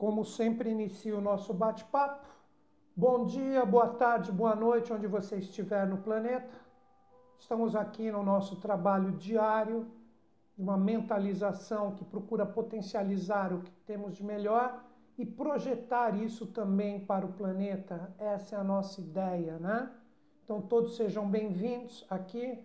como sempre, inicio o nosso bate-papo. Bom dia, boa tarde, boa noite, onde você estiver no planeta. Estamos aqui no nosso trabalho diário, uma mentalização que procura potencializar o que temos de melhor e projetar isso também para o planeta. Essa é a nossa ideia, né? Então, todos sejam bem-vindos aqui.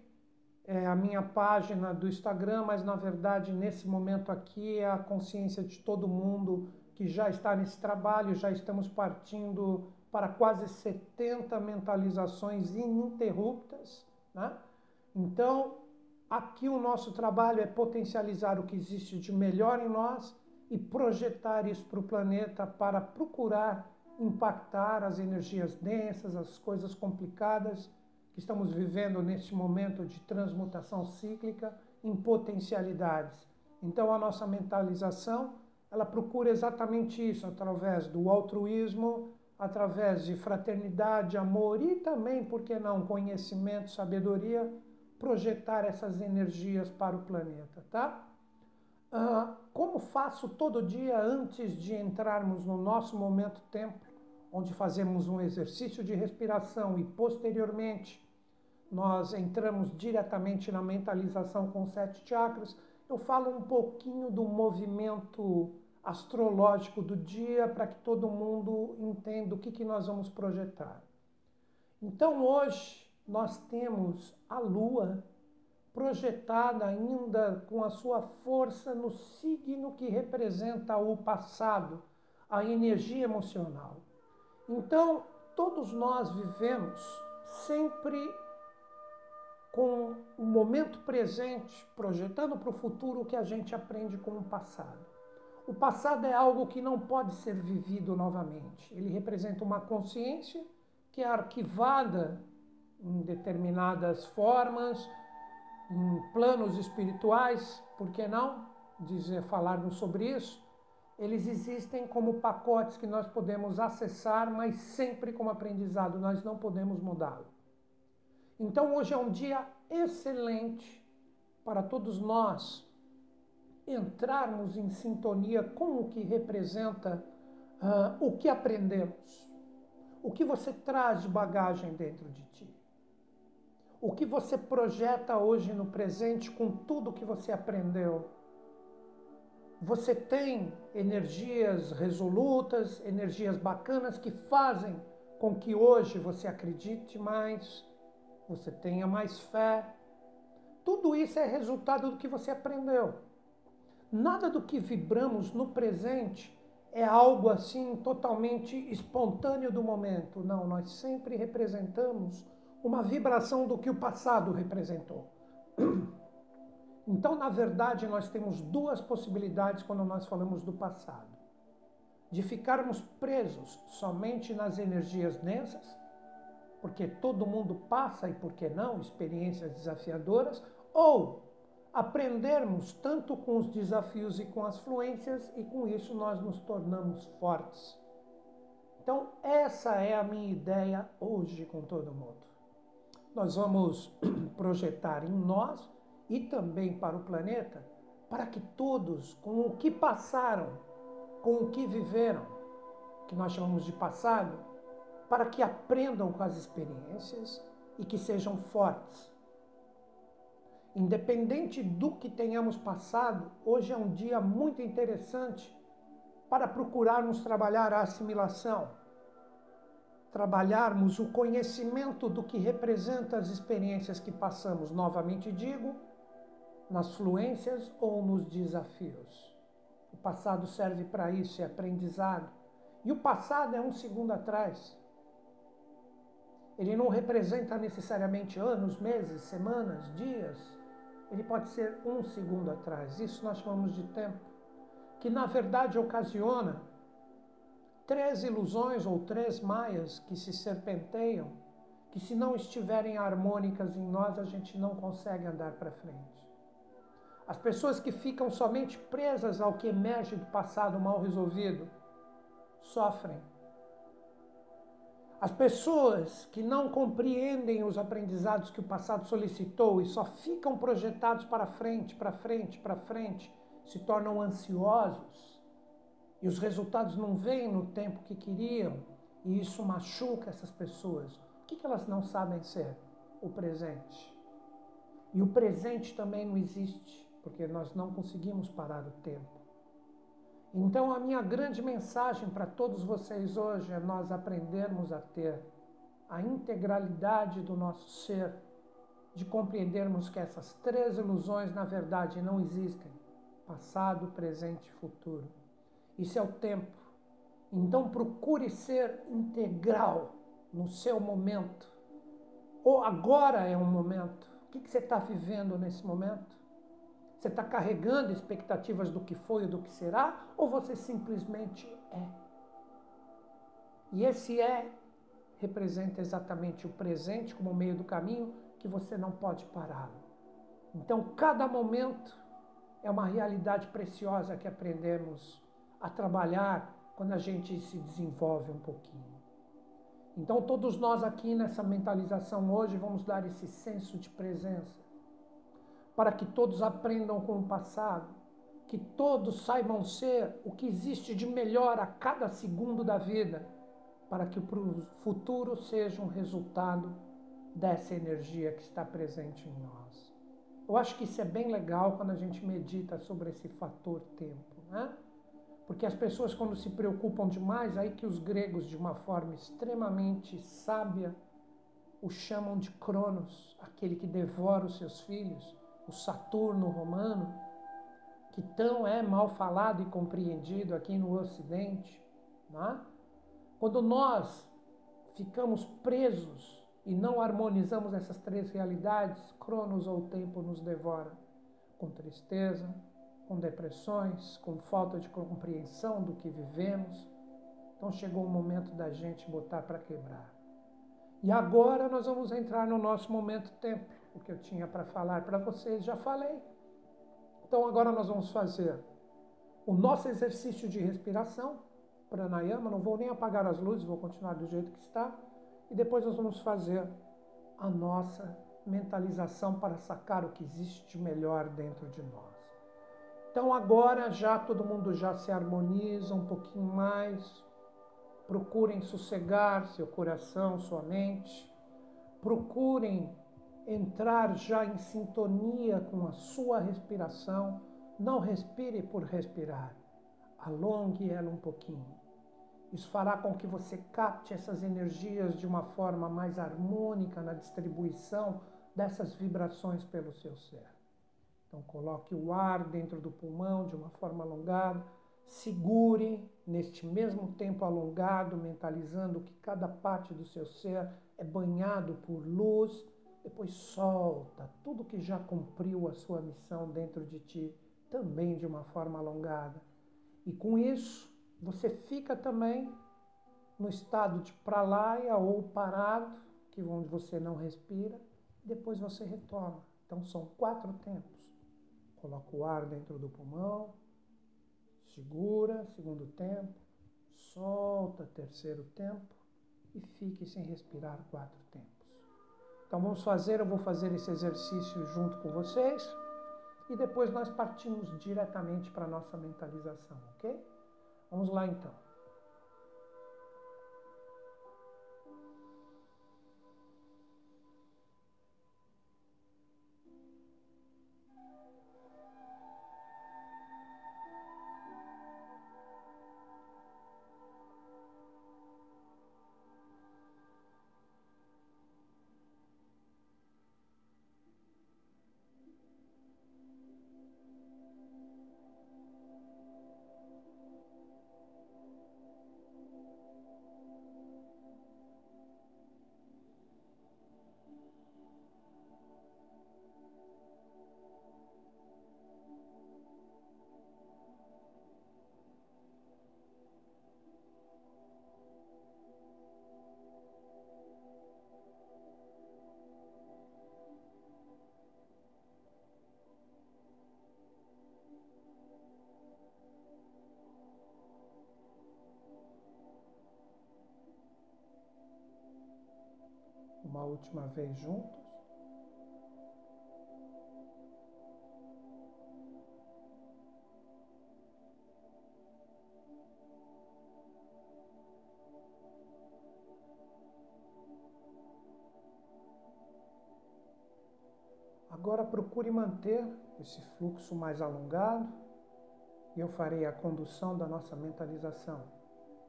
É a minha página do Instagram, mas na verdade, nesse momento aqui, é a consciência de todo mundo que já está nesse trabalho, já estamos partindo para quase 70 mentalizações ininterruptas. Né? Então, aqui o nosso trabalho é potencializar o que existe de melhor em nós e projetar isso para o planeta para procurar impactar as energias densas, as coisas complicadas que estamos vivendo neste momento de transmutação cíclica em potencialidades. Então, a nossa mentalização ela procura exatamente isso, através do altruísmo, através de fraternidade, amor e também, por que não, conhecimento, sabedoria, projetar essas energias para o planeta, tá? Uh, como faço todo dia antes de entrarmos no nosso momento tempo, onde fazemos um exercício de respiração e posteriormente nós entramos diretamente na mentalização com sete chakras, eu falo um pouquinho do movimento astrológico do dia para que todo mundo entenda o que, que nós vamos projetar. Então hoje nós temos a Lua projetada ainda com a sua força no signo que representa o passado, a energia emocional. Então, todos nós vivemos sempre com o momento presente, projetando para o futuro o que a gente aprende com o passado. O passado é algo que não pode ser vivido novamente. Ele representa uma consciência que é arquivada em determinadas formas, em planos espirituais, por que não dizer falarmos sobre isso? Eles existem como pacotes que nós podemos acessar, mas sempre como aprendizado, nós não podemos mudá-lo. Então hoje é um dia excelente para todos nós entrarmos em sintonia com o que representa uh, o que aprendemos, o que você traz de bagagem dentro de ti, o que você projeta hoje no presente com tudo que você aprendeu. Você tem energias resolutas, energias bacanas que fazem com que hoje você acredite mais, você tenha mais fé. Tudo isso é resultado do que você aprendeu. Nada do que vibramos no presente é algo assim totalmente espontâneo do momento. Não, nós sempre representamos uma vibração do que o passado representou. Então, na verdade, nós temos duas possibilidades quando nós falamos do passado: de ficarmos presos somente nas energias densas, porque todo mundo passa e por que não experiências desafiadoras, ou aprendermos tanto com os desafios e com as fluências, e com isso nós nos tornamos fortes. Então, essa é a minha ideia hoje com todo mundo. Nós vamos projetar em nós e também para o planeta, para que todos, com o que passaram, com o que viveram, que nós chamamos de passado, para que aprendam com as experiências e que sejam fortes Independente do que tenhamos passado, hoje é um dia muito interessante para procurarmos trabalhar a assimilação, trabalharmos o conhecimento do que representa as experiências que passamos, novamente digo, nas fluências ou nos desafios. O passado serve para isso, é aprendizado. E o passado é um segundo atrás. Ele não representa necessariamente anos, meses, semanas, dias ele pode ser um segundo atrás. Isso nós chamamos de tempo, que na verdade ocasiona três ilusões ou três maias que se serpenteiam, que se não estiverem harmônicas em nós, a gente não consegue andar para frente. As pessoas que ficam somente presas ao que emerge do passado mal resolvido sofrem as pessoas que não compreendem os aprendizados que o passado solicitou e só ficam projetados para frente, para frente, para frente, se tornam ansiosos. e os resultados não vêm no tempo que queriam, e isso machuca essas pessoas, o que, elas não sabem ser? O presente. E o presente também não existe, porque nós não conseguimos parar o tempo. Então, a minha grande mensagem para todos vocês hoje é nós aprendermos a ter a integralidade do nosso ser, de compreendermos que essas três ilusões, na verdade, não existem: passado, presente e futuro. Isso é o tempo. Então, procure ser integral no seu momento. Ou agora é um momento. O que você está vivendo nesse momento? Você está carregando expectativas do que foi e do que será? Ou você simplesmente é? E esse é representa exatamente o presente como meio do caminho que você não pode pará-lo. Então, cada momento é uma realidade preciosa que aprendemos a trabalhar quando a gente se desenvolve um pouquinho. Então, todos nós aqui nessa mentalização hoje vamos dar esse senso de presença para que todos aprendam com o passado, que todos saibam ser o que existe de melhor a cada segundo da vida, para que o futuro seja um resultado dessa energia que está presente em nós. Eu acho que isso é bem legal quando a gente medita sobre esse fator tempo, né? Porque as pessoas, quando se preocupam demais, aí que os gregos, de uma forma extremamente sábia, o chamam de Cronos, aquele que devora os seus filhos, o Saturno romano, que tão é mal falado e compreendido aqui no Ocidente. Né? Quando nós ficamos presos e não harmonizamos essas três realidades, Cronos ou tempo nos devora com tristeza, com depressões, com falta de compreensão do que vivemos. Então chegou o momento da gente botar para quebrar. E agora nós vamos entrar no nosso momento tempo o que eu tinha para falar para vocês, já falei. Então agora nós vamos fazer o nosso exercício de respiração, pranayama, não vou nem apagar as luzes, vou continuar do jeito que está, e depois nós vamos fazer a nossa mentalização para sacar o que existe de melhor dentro de nós. Então agora já todo mundo já se harmoniza um pouquinho mais. Procurem sossegar seu coração, sua mente. Procurem entrar já em sintonia com a sua respiração. Não respire por respirar. Alongue ela um pouquinho. Isso fará com que você capte essas energias de uma forma mais harmônica na distribuição dessas vibrações pelo seu ser. Então, coloque o ar dentro do pulmão de uma forma alongada, segure neste mesmo tempo alongado, mentalizando que cada parte do seu ser é banhado por luz depois solta tudo que já cumpriu a sua missão dentro de ti, também de uma forma alongada. E com isso, você fica também no estado de pralaya ou parado, que é onde você não respira, depois você retoma. Então são quatro tempos. Coloca o ar dentro do pulmão, segura, segundo tempo, solta, terceiro tempo, e fique sem respirar quatro tempos. Então vamos fazer, eu vou fazer esse exercício junto com vocês e depois nós partimos diretamente para a nossa mentalização, ok? Vamos lá então. uma última vez juntos. Agora procure manter esse fluxo mais alongado e eu farei a condução da nossa mentalização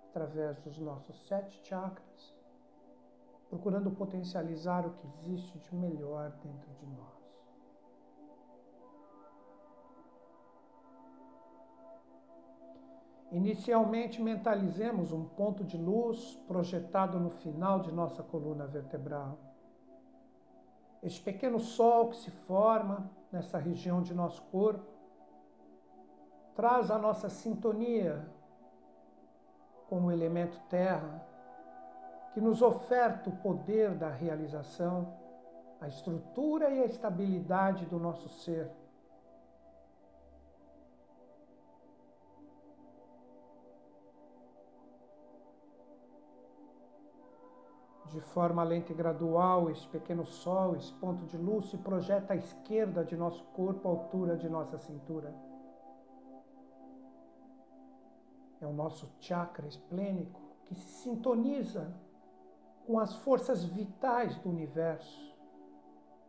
através dos nossos sete chakras procurando potencializar o que existe de melhor dentro de nós. Inicialmente, mentalizemos um ponto de luz projetado no final de nossa coluna vertebral. Este pequeno sol que se forma nessa região de nosso corpo traz a nossa sintonia com o elemento terra, que nos oferta o poder da realização, a estrutura e a estabilidade do nosso ser. De forma lenta e gradual, esse pequeno sol, esse ponto de luz, se projeta à esquerda de nosso corpo, à altura de nossa cintura. É o nosso chakra esplênico que se sintoniza com as forças vitais do universo,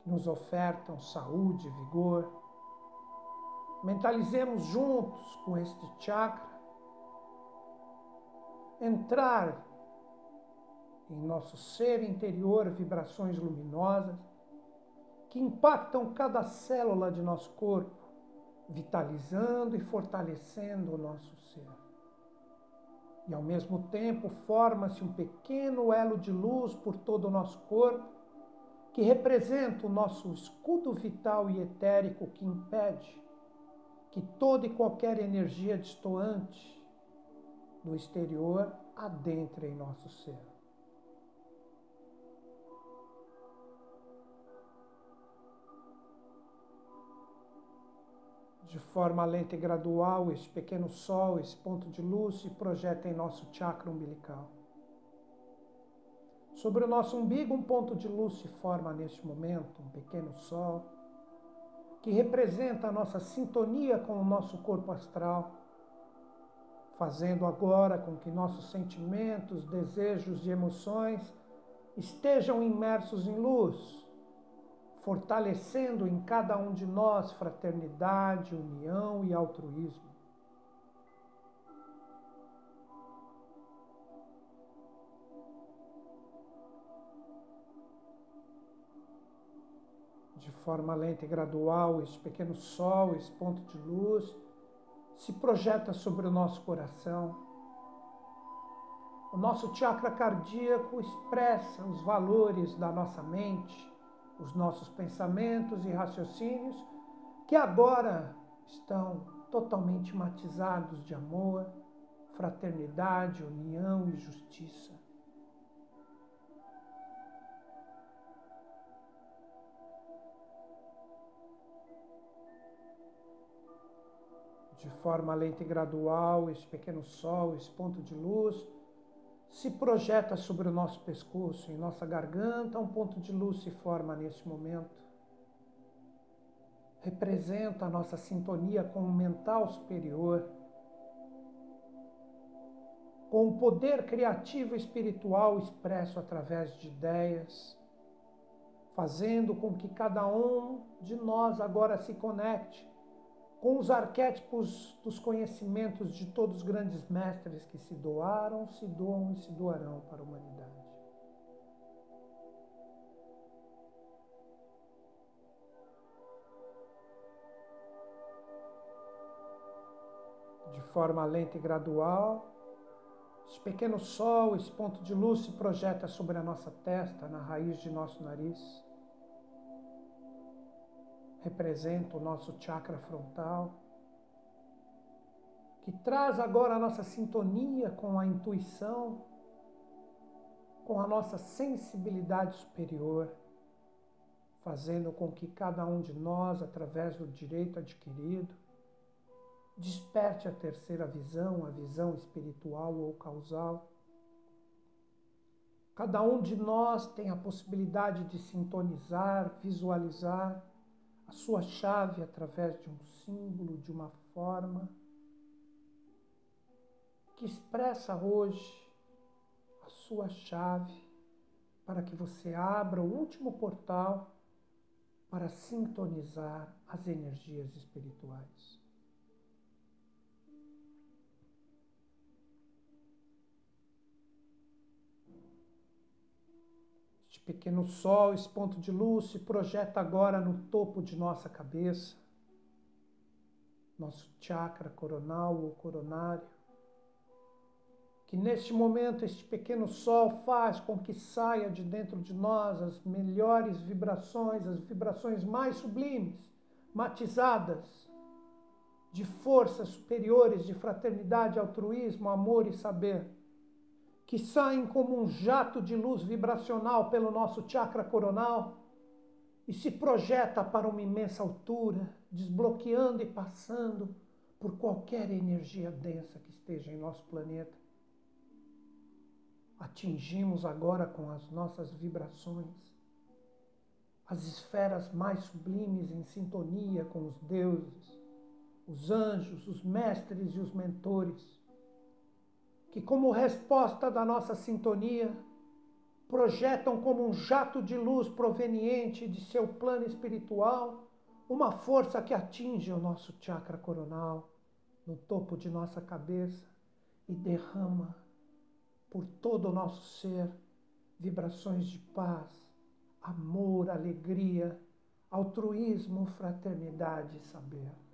que nos ofertam saúde, vigor. Mentalizemos juntos com este chakra entrar em nosso ser interior vibrações luminosas que impactam cada célula de nosso corpo, vitalizando e fortalecendo o nosso ser. E ao mesmo tempo forma-se um pequeno elo de luz por todo o nosso corpo, que representa o nosso escudo vital e etérico que impede que toda e qualquer energia destoante do exterior adentre em nosso ser. De forma lenta e gradual, esse pequeno sol, esse ponto de luz, se projeta em nosso chakra umbilical. Sobre o nosso umbigo, um ponto de luz se forma neste momento, um pequeno sol, que representa a nossa sintonia com o nosso corpo astral, fazendo agora com que nossos sentimentos, desejos e emoções estejam imersos em luz fortalecendo em cada um de nós fraternidade, união e altruísmo. De forma lenta e gradual, esse pequeno sol, esse ponto de luz, se projeta sobre o nosso coração. O nosso chakra cardíaco expressa os valores da nossa mente, os nossos pensamentos e raciocínios, que agora estão totalmente matizados de amor, fraternidade, união e justiça. De forma lenta e gradual, esse pequeno sol, esse ponto de luz, se projeta sobre o nosso pescoço, em nossa garganta, um ponto de luz se forma neste momento. Representa a nossa sintonia com o mental superior, com o poder criativo espiritual expresso através de ideias, fazendo com que cada um de nós agora se conecte com os arquétipos dos conhecimentos de todos os grandes mestres que se doaram, se doam e se doarão para a humanidade. De forma lenta e gradual, esse pequeno sol, esse ponto de luz se projeta sobre a nossa testa, na raiz de nosso nariz representa o nosso chakra frontal, que traz agora a nossa sintonia com a intuição, com a nossa sensibilidade superior, fazendo com que cada um de nós, através do direito adquirido, desperte a terceira visão, a visão espiritual ou causal. Cada um de nós tem a possibilidade de sintonizar, visualizar a sua chave através de um símbolo, de uma forma que expressa hoje a sua chave para que você abra o último portal para sintonizar as energias espirituais. Pequeno sol, esse ponto de luz, se projeta agora no topo de nossa cabeça, nosso chakra coronal ou coronário. Que neste momento este pequeno sol faz com que saia de dentro de nós as melhores vibrações, as vibrações mais sublimes, matizadas, de forças superiores de fraternidade, altruísmo, amor e saber, que saem como um jato de luz vibracional pelo nosso chakra coronal e se projeta para uma imensa altura, desbloqueando e passando por qualquer energia densa que esteja em nosso planeta. Atingimos agora com as nossas vibrações as esferas mais sublimes em sintonia com os deuses, os anjos, os mestres e os mentores, que, como resposta da nossa sintonia, projetam como um jato de luz proveniente de seu plano espiritual uma força que atinge o nosso chakra coronal, no topo de nossa cabeça, e derrama por todo o nosso ser vibrações de paz, amor, alegria, altruísmo, fraternidade e saber.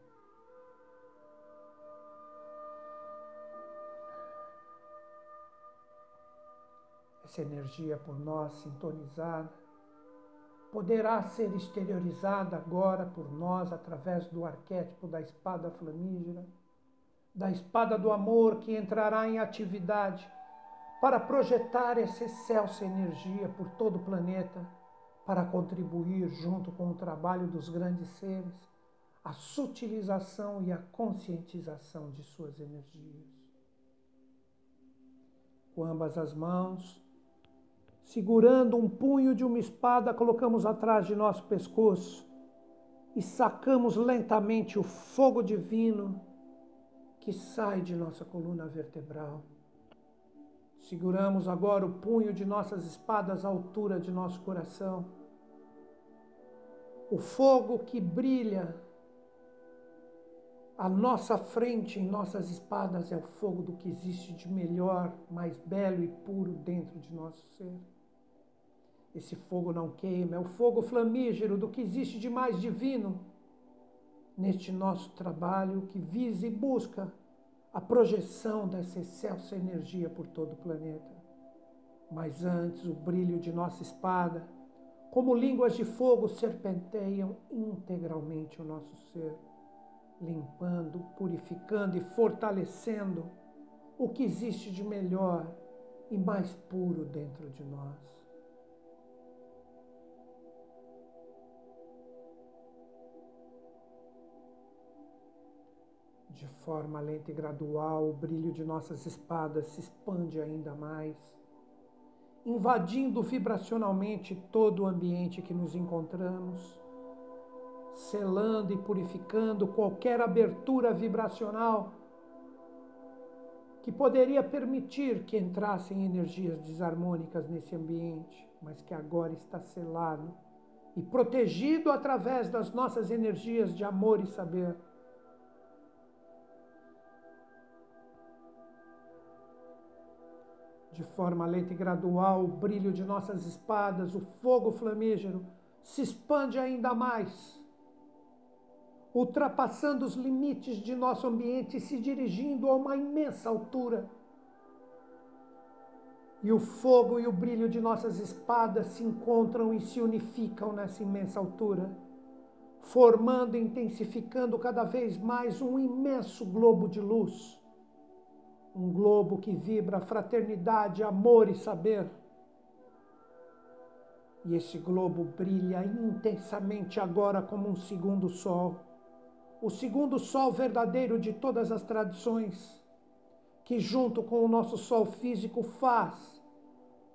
Essa energia por nós sintonizada poderá ser exteriorizada agora por nós através do arquétipo da espada flamígera, da espada do amor que entrará em atividade para projetar essa excelsa energia por todo o planeta, para contribuir, junto com o trabalho dos grandes seres, à sutilização e à conscientização de suas energias. Com ambas as mãos, segurando um punho de uma espada, colocamos atrás de nosso pescoço e sacamos lentamente o fogo divino que sai de nossa coluna vertebral Seguramos agora o punho de nossas espadas à altura de nosso coração. O fogo que brilha à nossa frente em nossas espadas é o fogo do que existe de melhor, mais belo e puro dentro de nosso ser. Esse fogo não queima, é o fogo flamígero do que existe de mais divino neste nosso trabalho que visa e busca a projeção dessa excelsa energia por todo o planeta. Mas antes, o brilho de nossa espada, como línguas de fogo, serpenteiam integralmente o nosso ser, limpando, purificando e fortalecendo o que existe de melhor e mais puro dentro de nós. De forma lenta e gradual, o brilho de nossas espadas se expande ainda mais, invadindo vibracionalmente todo o ambiente que nos encontramos, selando e purificando qualquer abertura vibracional que poderia permitir que entrassem energias desarmônicas nesse ambiente, mas que agora está selado e protegido através das nossas energias de amor e saber. De forma lenta e gradual, o brilho de nossas espadas, o fogo flamígero, se expande ainda mais, ultrapassando os limites de nosso ambiente e se dirigindo a uma imensa altura. E o fogo e o brilho de nossas espadas se encontram e se unificam nessa imensa altura, formando e intensificando cada vez mais um imenso globo de luz um globo que vibra fraternidade, amor e saber. E esse globo brilha intensamente agora como um segundo sol, o segundo sol verdadeiro de todas as tradições, que junto com o nosso sol físico faz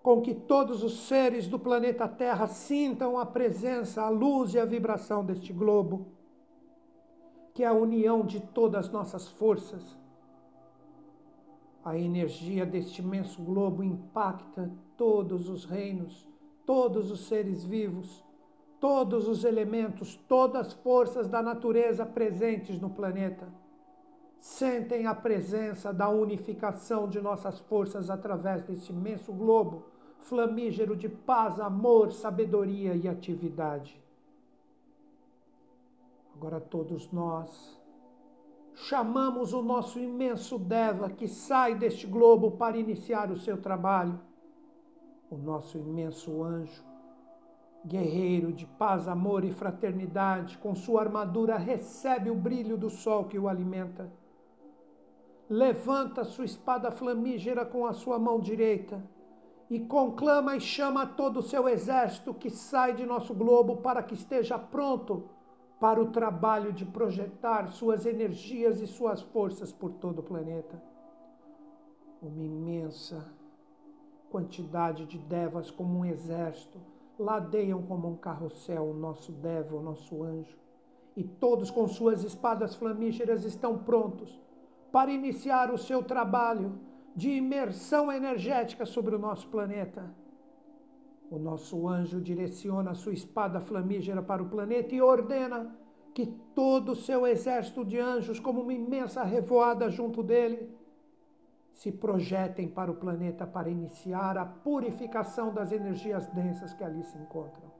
com que todos os seres do planeta Terra sintam a presença, a luz e a vibração deste globo, que é a união de todas as nossas forças a energia deste imenso globo impacta todos os reinos, todos os seres vivos, todos os elementos, todas as forças da natureza presentes no planeta sentem a presença da unificação de nossas forças através desse imenso globo flamígero de paz, amor, sabedoria e atividade. Agora todos nós chamamos o nosso imenso Deva que sai deste globo para iniciar o seu trabalho, o nosso imenso anjo, guerreiro de paz, amor e fraternidade, com sua armadura recebe o brilho do sol que o alimenta. Levanta sua espada flamígera com a sua mão direita e conclama e chama todo o seu exército que sai de nosso globo para que esteja pronto para o trabalho de projetar suas energias e suas forças por todo o planeta. Uma imensa quantidade de devas, como um exército, ladeiam como um carrossel o nosso deva, o nosso anjo, e todos com suas espadas flamígeras estão prontos para iniciar o seu trabalho de imersão energética sobre o nosso planeta o nosso anjo direciona sua espada flamígera para o planeta e ordena que todo o seu exército de anjos, como uma imensa revoada junto dele, se projetem para o planeta para iniciar a purificação das energias densas que ali se encontram.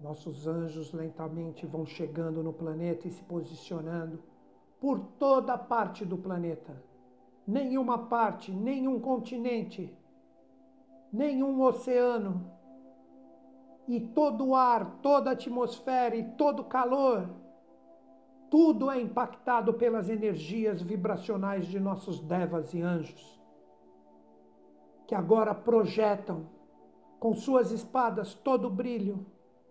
Nossos anjos lentamente vão chegando no planeta e se posicionando por toda a parte do planeta. Nenhuma parte, nenhum continente nenhum oceano. E todo o ar, toda a atmosfera e todo o calor, tudo é impactado pelas energias vibracionais de nossos devas e anjos, que agora projetam com suas espadas todo o brilho,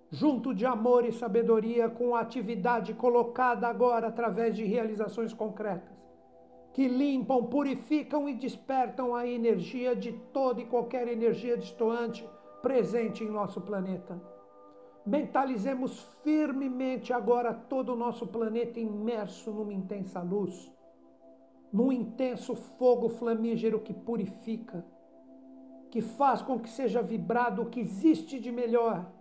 junto de amor e sabedoria, com a atividade colocada agora através de realizações concretas que limpam, purificam e despertam a energia de toda e qualquer energia distoante presente em nosso planeta. Mentalizemos firmemente agora todo o nosso planeta imerso numa intensa luz, num intenso fogo flamígero que purifica, que faz com que seja vibrado o que existe de melhor,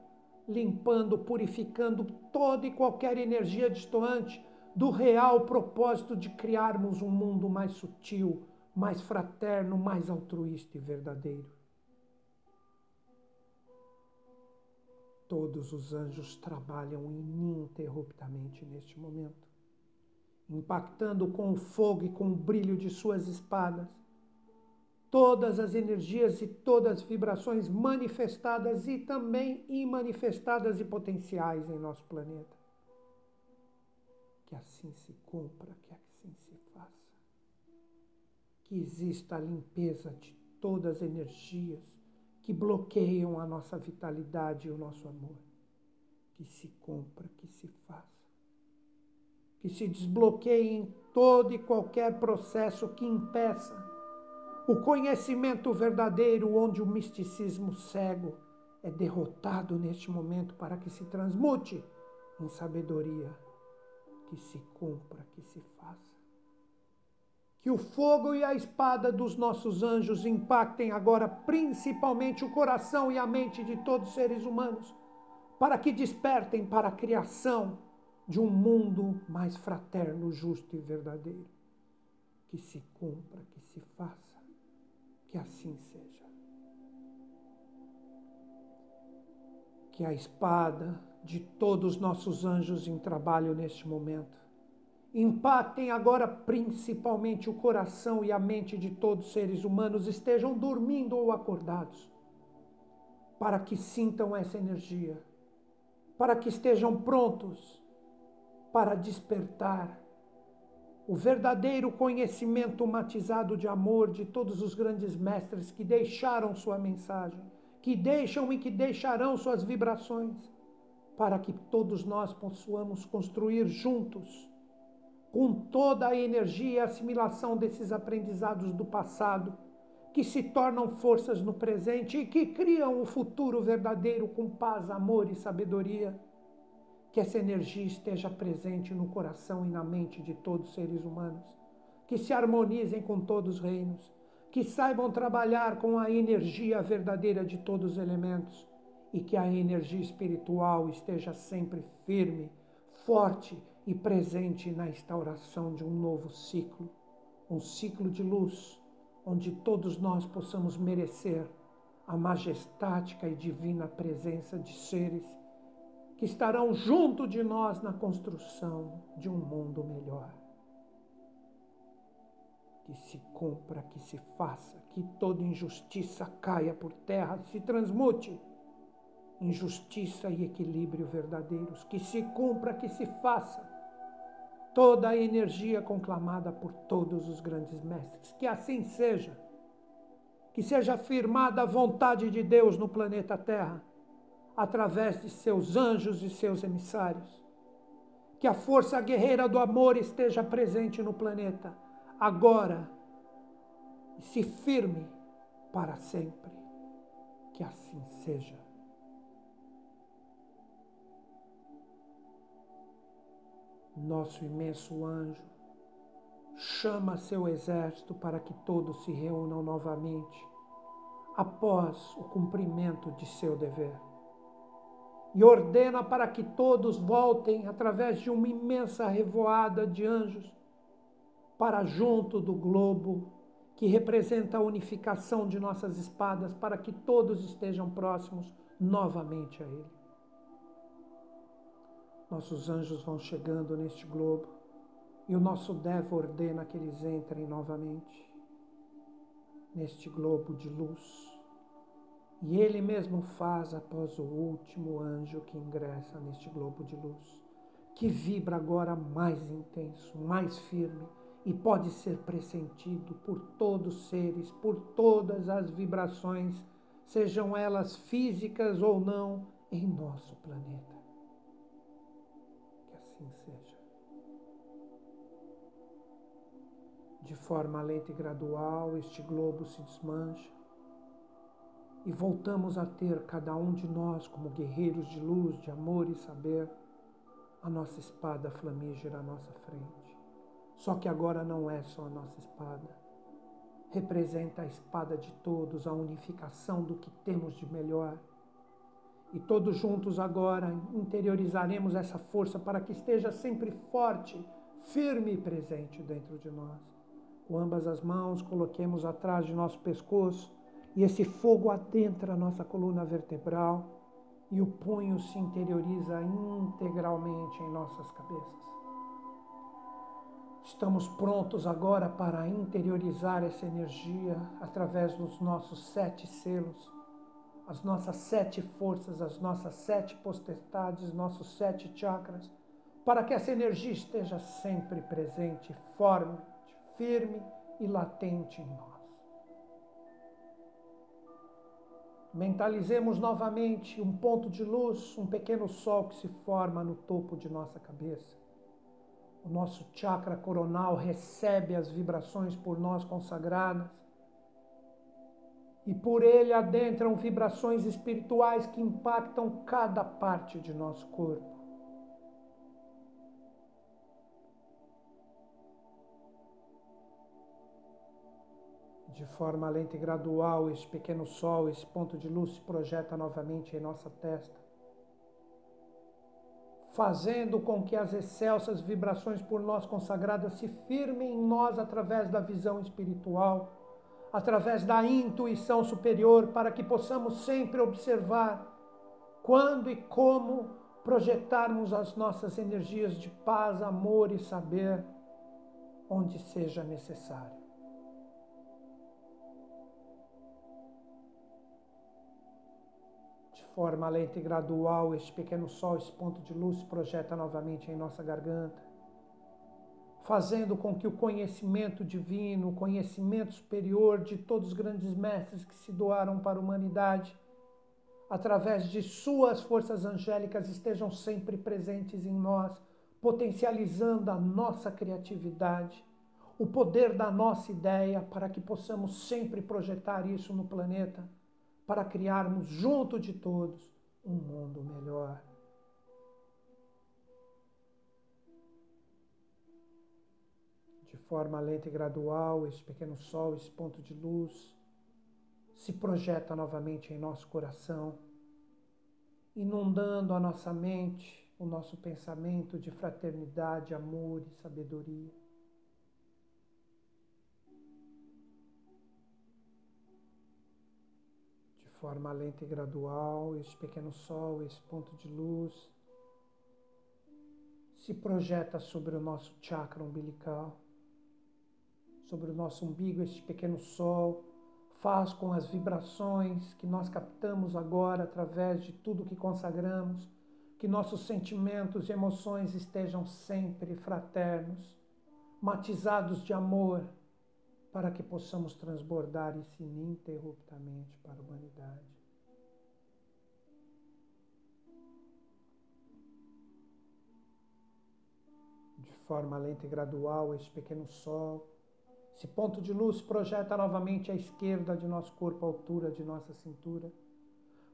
limpando, purificando toda e qualquer energia distoante do real propósito de criarmos um mundo mais sutil, mais fraterno, mais altruísta e verdadeiro. Todos os anjos trabalham ininterruptamente neste momento, impactando com o fogo e com o brilho de suas espadas todas as energias e todas as vibrações manifestadas e também imanifestadas e potenciais em nosso planeta que assim se cumpra, que assim se faça. Que exista a limpeza de todas as energias que bloqueiam a nossa vitalidade e o nosso amor. Que se cumpra, que se faça. Que se desbloqueiem todo e qualquer processo que impeça o conhecimento verdadeiro, onde o misticismo cego é derrotado neste momento para que se transmute em sabedoria que se cumpra, que se faça. Que o fogo e a espada dos nossos anjos impactem agora principalmente o coração e a mente de todos os seres humanos, para que despertem para a criação de um mundo mais fraterno, justo e verdadeiro. Que se cumpra, que se faça, que assim seja. Que a espada de todos os nossos anjos em trabalho neste momento. Impactem agora principalmente o coração e a mente de todos os seres humanos, estejam dormindo ou acordados, para que sintam essa energia, para que estejam prontos para despertar o verdadeiro conhecimento matizado de amor de todos os grandes mestres que deixaram sua mensagem, que deixam e que deixarão suas vibrações para que todos nós possamos construir juntos, com toda a energia e assimilação desses aprendizados do passado, que se tornam forças no presente e que criam o futuro verdadeiro com paz, amor e sabedoria. Que essa energia esteja presente no coração e na mente de todos os seres humanos, que se harmonizem com todos os reinos, que saibam trabalhar com a energia verdadeira de todos os elementos e que a energia espiritual esteja sempre firme, forte e presente na instauração de um novo ciclo, um ciclo de luz, onde todos nós possamos merecer a majestática e divina presença de seres que estarão junto de nós na construção de um mundo melhor. Que se cumpra, que se faça, que toda injustiça caia por terra, se transmute em justiça e equilíbrio verdadeiros, que se cumpra, que se faça toda a energia conclamada por todos os grandes mestres. Que assim seja. Que seja afirmada a vontade de Deus no planeta Terra, através de seus anjos e seus emissários. Que a força guerreira do amor esteja presente no planeta, agora, e se firme para sempre. Que assim seja. Nosso imenso anjo, chama seu exército para que todos se reúnam novamente após o cumprimento de seu dever. E ordena para que todos voltem através de uma imensa revoada de anjos para junto do globo que representa a unificação de nossas espadas, para que todos estejam próximos novamente a Ele. Nossos anjos vão chegando neste globo e o nosso Devo ordena que eles entrem novamente neste globo de luz. E ele mesmo faz após o último anjo que ingressa neste globo de luz, que vibra agora mais intenso, mais firme e pode ser pressentido por todos os seres, por todas as vibrações, sejam elas físicas ou não, em nosso planeta assim seja. De forma lenta e gradual, este globo se desmancha e voltamos a ter cada um de nós como guerreiros de luz, de amor e saber, a nossa espada flamígera à nossa frente. Só que agora não é só a nossa espada. Representa a espada de todos, a unificação do que temos de melhor e todos juntos agora interiorizaremos essa força para que esteja sempre forte, firme e presente dentro de nós. Com ambas as mãos, coloquemos atrás de nosso pescoço e esse fogo adentra a nossa coluna vertebral e o punho se interioriza integralmente em nossas cabeças. Estamos prontos agora para interiorizar essa energia através dos nossos sete selos as nossas sete forças, as nossas sete potestades, nossos sete chakras, para que essa energia esteja sempre presente, forte, firme e latente em nós. Mentalizemos novamente um ponto de luz, um pequeno sol que se forma no topo de nossa cabeça. O nosso chakra coronal recebe as vibrações por nós consagradas e por ele adentram vibrações espirituais que impactam cada parte de nosso corpo. De forma lenta e gradual, este pequeno sol, esse ponto de luz se projeta novamente em nossa testa, fazendo com que as excelsas vibrações por nós consagradas se firmem em nós através da visão espiritual através da intuição superior, para que possamos sempre observar quando e como projetarmos as nossas energias de paz, amor e saber onde seja necessário. De forma lenta e gradual, este pequeno sol, esse ponto de luz, projeta novamente em nossa garganta fazendo com que o conhecimento divino, o conhecimento superior de todos os grandes mestres que se doaram para a humanidade, através de suas forças angélicas, estejam sempre presentes em nós, potencializando a nossa criatividade, o poder da nossa ideia, para que possamos sempre projetar isso no planeta, para criarmos junto de todos um mundo melhor. De forma lenta e gradual, esse pequeno sol, esse ponto de luz, se projeta novamente em nosso coração, inundando a nossa mente, o nosso pensamento de fraternidade, amor e sabedoria. De forma lenta e gradual, este pequeno sol, esse ponto de luz, se projeta sobre o nosso chakra umbilical, sobre o nosso umbigo, este pequeno sol faz com as vibrações que nós captamos agora através de tudo que consagramos, que nossos sentimentos e emoções estejam sempre fraternos, matizados de amor, para que possamos transbordar isso ininterruptamente para a humanidade. De forma lenta e gradual, este pequeno sol esse ponto de luz projeta novamente à esquerda de nosso corpo, à altura de nossa cintura,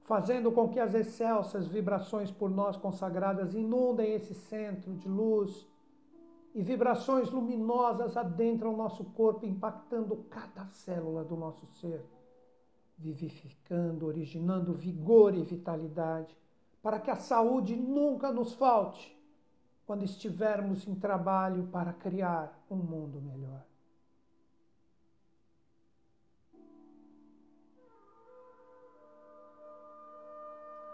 fazendo com que as excelsas vibrações por nós consagradas inundem esse centro de luz e vibrações luminosas adentram nosso corpo, impactando cada célula do nosso ser, vivificando, originando vigor e vitalidade, para que a saúde nunca nos falte quando estivermos em trabalho para criar um mundo melhor.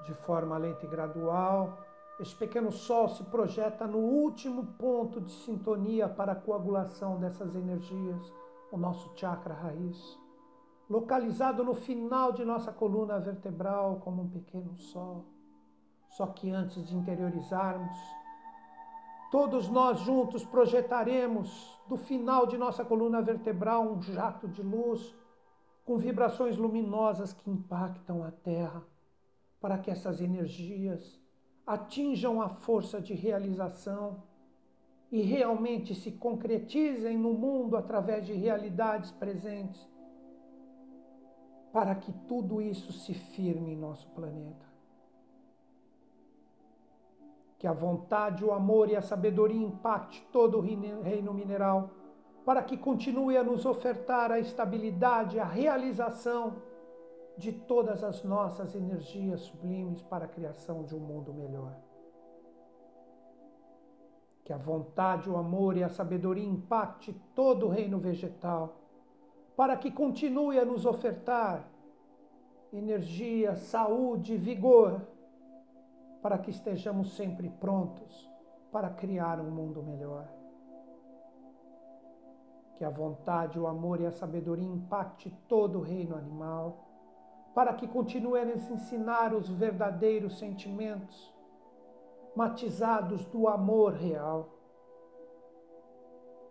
De forma lenta e gradual. Este pequeno sol se projeta no último ponto de sintonia para a coagulação dessas energias, o nosso chakra raiz, localizado no final de nossa coluna vertebral como um pequeno sol. Só que antes de interiorizarmos, todos nós juntos projetaremos do final de nossa coluna vertebral um jato de luz com vibrações luminosas que impactam a Terra para que essas energias atinjam a força de realização e realmente se concretizem no mundo através de realidades presentes, para que tudo isso se firme em nosso planeta. Que a vontade, o amor e a sabedoria impacte todo o reino mineral, para que continue a nos ofertar a estabilidade, a realização de todas as nossas energias sublimes para a criação de um mundo melhor. Que a vontade, o amor e a sabedoria impacte todo o reino vegetal, para que continue a nos ofertar energia, saúde, vigor, para que estejamos sempre prontos para criar um mundo melhor. Que a vontade, o amor e a sabedoria impacte todo o reino animal para que continue a ensinar os verdadeiros sentimentos, matizados do amor real.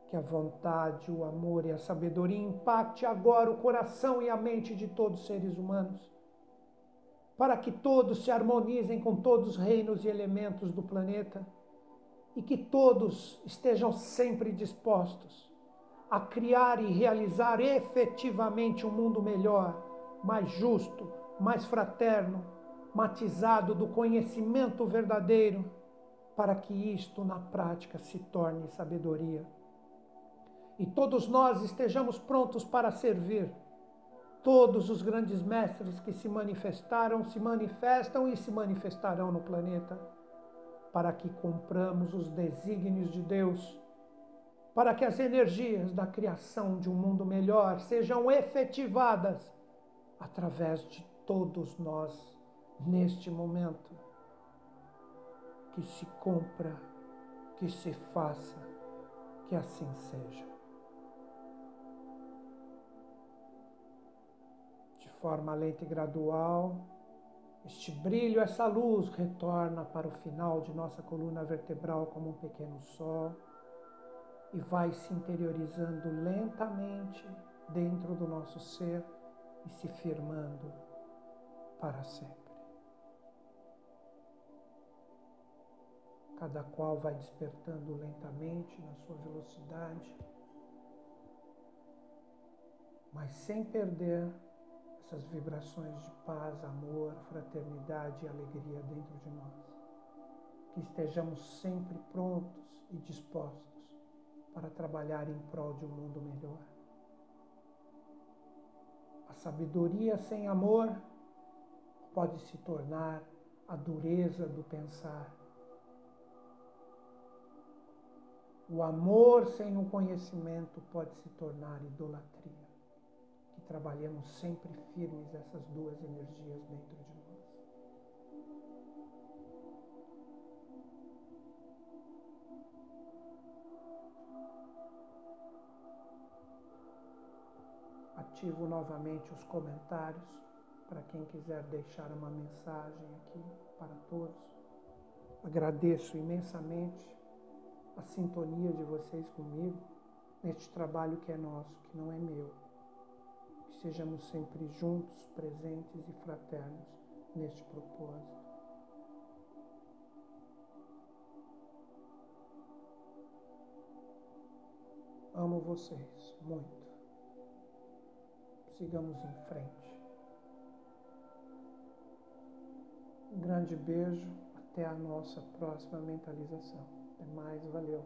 Que a vontade, o amor e a sabedoria impacte agora o coração e a mente de todos os seres humanos, para que todos se harmonizem com todos os reinos e elementos do planeta e que todos estejam sempre dispostos a criar e realizar efetivamente um mundo melhor mais justo, mais fraterno, matizado do conhecimento verdadeiro, para que isto na prática se torne sabedoria. E todos nós estejamos prontos para servir. Todos os grandes mestres que se manifestaram, se manifestam e se manifestarão no planeta, para que cumpramos os desígnios de Deus, para que as energias da criação de um mundo melhor sejam efetivadas através de todos nós neste momento. Que se cumpra, que se faça, que assim seja. De forma lenta e gradual, este brilho, essa luz retorna para o final de nossa coluna vertebral como um pequeno sol e vai se interiorizando lentamente dentro do nosso ser e se firmando para sempre. Cada qual vai despertando lentamente na sua velocidade, mas sem perder essas vibrações de paz, amor, fraternidade e alegria dentro de nós. Que estejamos sempre prontos e dispostos para trabalhar em prol de um mundo melhor. A sabedoria sem amor pode se tornar a dureza do pensar. O amor sem o conhecimento pode se tornar idolatria. Que trabalhemos sempre firmes essas duas energias dentro de nós. Ativo novamente os comentários para quem quiser deixar uma mensagem aqui para todos. Agradeço imensamente a sintonia de vocês comigo neste trabalho que é nosso, que não é meu. Que sejamos sempre juntos, presentes e fraternos neste propósito. Amo vocês muito. Sigamos em frente. Um grande beijo. Até a nossa próxima mentalização. Até mais. Valeu.